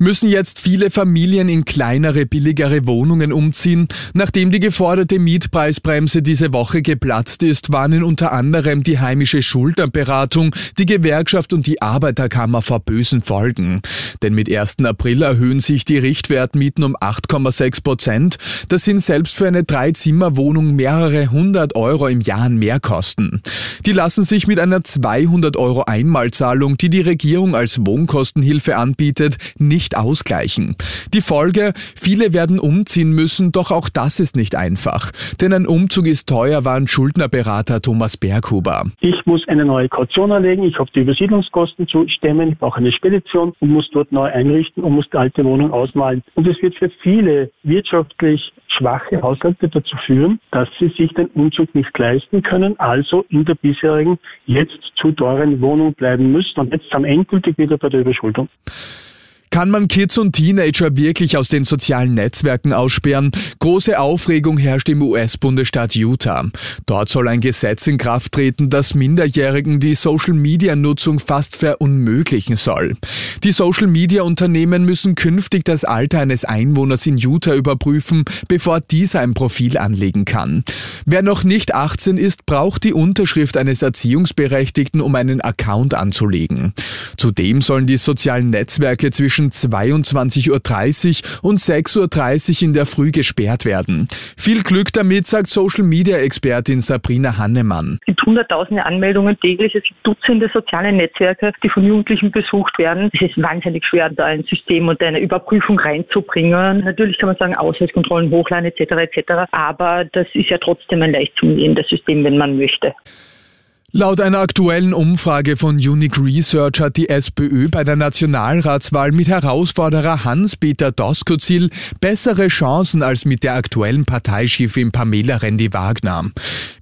Müssen jetzt viele Familien in kleinere, billigere Wohnungen umziehen? Nachdem die geforderte Mietpreisbremse diese Woche geplatzt ist, warnen unter anderem die heimische Schulterberatung, die Gewerkschaft und die Arbeiterkammer vor bösen Folgen. Denn mit 1. April erhöhen sich die Richtwertmieten um 8,6 Prozent. Das sind selbst für eine Dreizimmerwohnung mehrere hundert Euro im Jahr mehr Kosten. Die lassen sich mit einer 200 Euro Einmalzahlung, die die Regierung als Wohnkostenhilfe anbietet, nicht nicht ausgleichen. Die Folge, viele werden umziehen müssen, doch auch das ist nicht einfach. Denn ein Umzug ist teuer, war ein Schuldnerberater Thomas Berghuber. Ich muss eine neue Kaution anlegen, ich habe die Übersiedlungskosten zu stemmen, ich brauche eine Spedition und muss dort neu einrichten und muss die alte Wohnung ausmalen. Und es wird für viele wirtschaftlich schwache Haushalte dazu führen, dass sie sich den Umzug nicht leisten können, also in der bisherigen, jetzt zu teuren Wohnung bleiben müssen und jetzt am endgültig wieder bei der Überschuldung. Kann man Kids und Teenager wirklich aus den sozialen Netzwerken aussperren? Große Aufregung herrscht im US-Bundesstaat Utah. Dort soll ein Gesetz in Kraft treten, das Minderjährigen die Social-Media-Nutzung fast verunmöglichen soll. Die Social-Media-Unternehmen müssen künftig das Alter eines Einwohners in Utah überprüfen, bevor dieser ein Profil anlegen kann. Wer noch nicht 18 ist, braucht die Unterschrift eines Erziehungsberechtigten, um einen Account anzulegen. Zudem sollen die sozialen Netzwerke zwischen zwischen 22.30 Uhr und 6.30 Uhr in der Früh gesperrt werden. Viel Glück damit, sagt Social-Media-Expertin Sabrina Hannemann. Es gibt hunderttausende Anmeldungen täglich, es gibt Dutzende soziale Netzwerke, die von Jugendlichen besucht werden. Es ist wahnsinnig schwer, da ein System und eine Überprüfung reinzubringen. Natürlich kann man sagen, Ausweiskontrollen hochladen etc. etc. Aber das ist ja trotzdem ein leicht zu umgehendes System, wenn man möchte. Laut einer aktuellen Umfrage von Unique Research hat die SPÖ bei der Nationalratswahl mit Herausforderer Hans-Peter Doskozil bessere Chancen als mit der aktuellen Parteichefin Pamela Rendi-Wagner.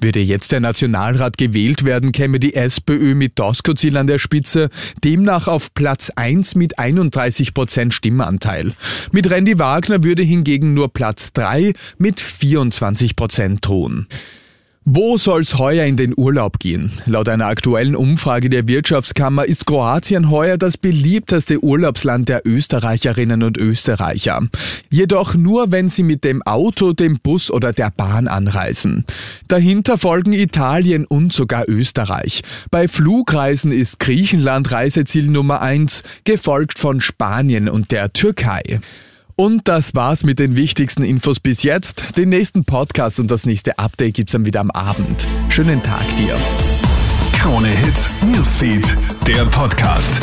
Würde jetzt der Nationalrat gewählt werden, käme die SPÖ mit Doskozil an der Spitze, demnach auf Platz 1 mit 31 Prozent Stimmanteil. Mit Rendi-Wagner würde hingegen nur Platz 3 mit 24 Prozent drohen. Wo soll's heuer in den Urlaub gehen? Laut einer aktuellen Umfrage der Wirtschaftskammer ist Kroatien heuer das beliebteste Urlaubsland der Österreicherinnen und Österreicher. Jedoch nur, wenn sie mit dem Auto, dem Bus oder der Bahn anreisen. Dahinter folgen Italien und sogar Österreich. Bei Flugreisen ist Griechenland Reiseziel Nummer eins, gefolgt von Spanien und der Türkei. Und das war's mit den wichtigsten Infos bis jetzt. Den nächsten Podcast und das nächste Update gibt's dann wieder am Abend. Schönen Tag dir. Krone Hits, Newsfeed, der Podcast.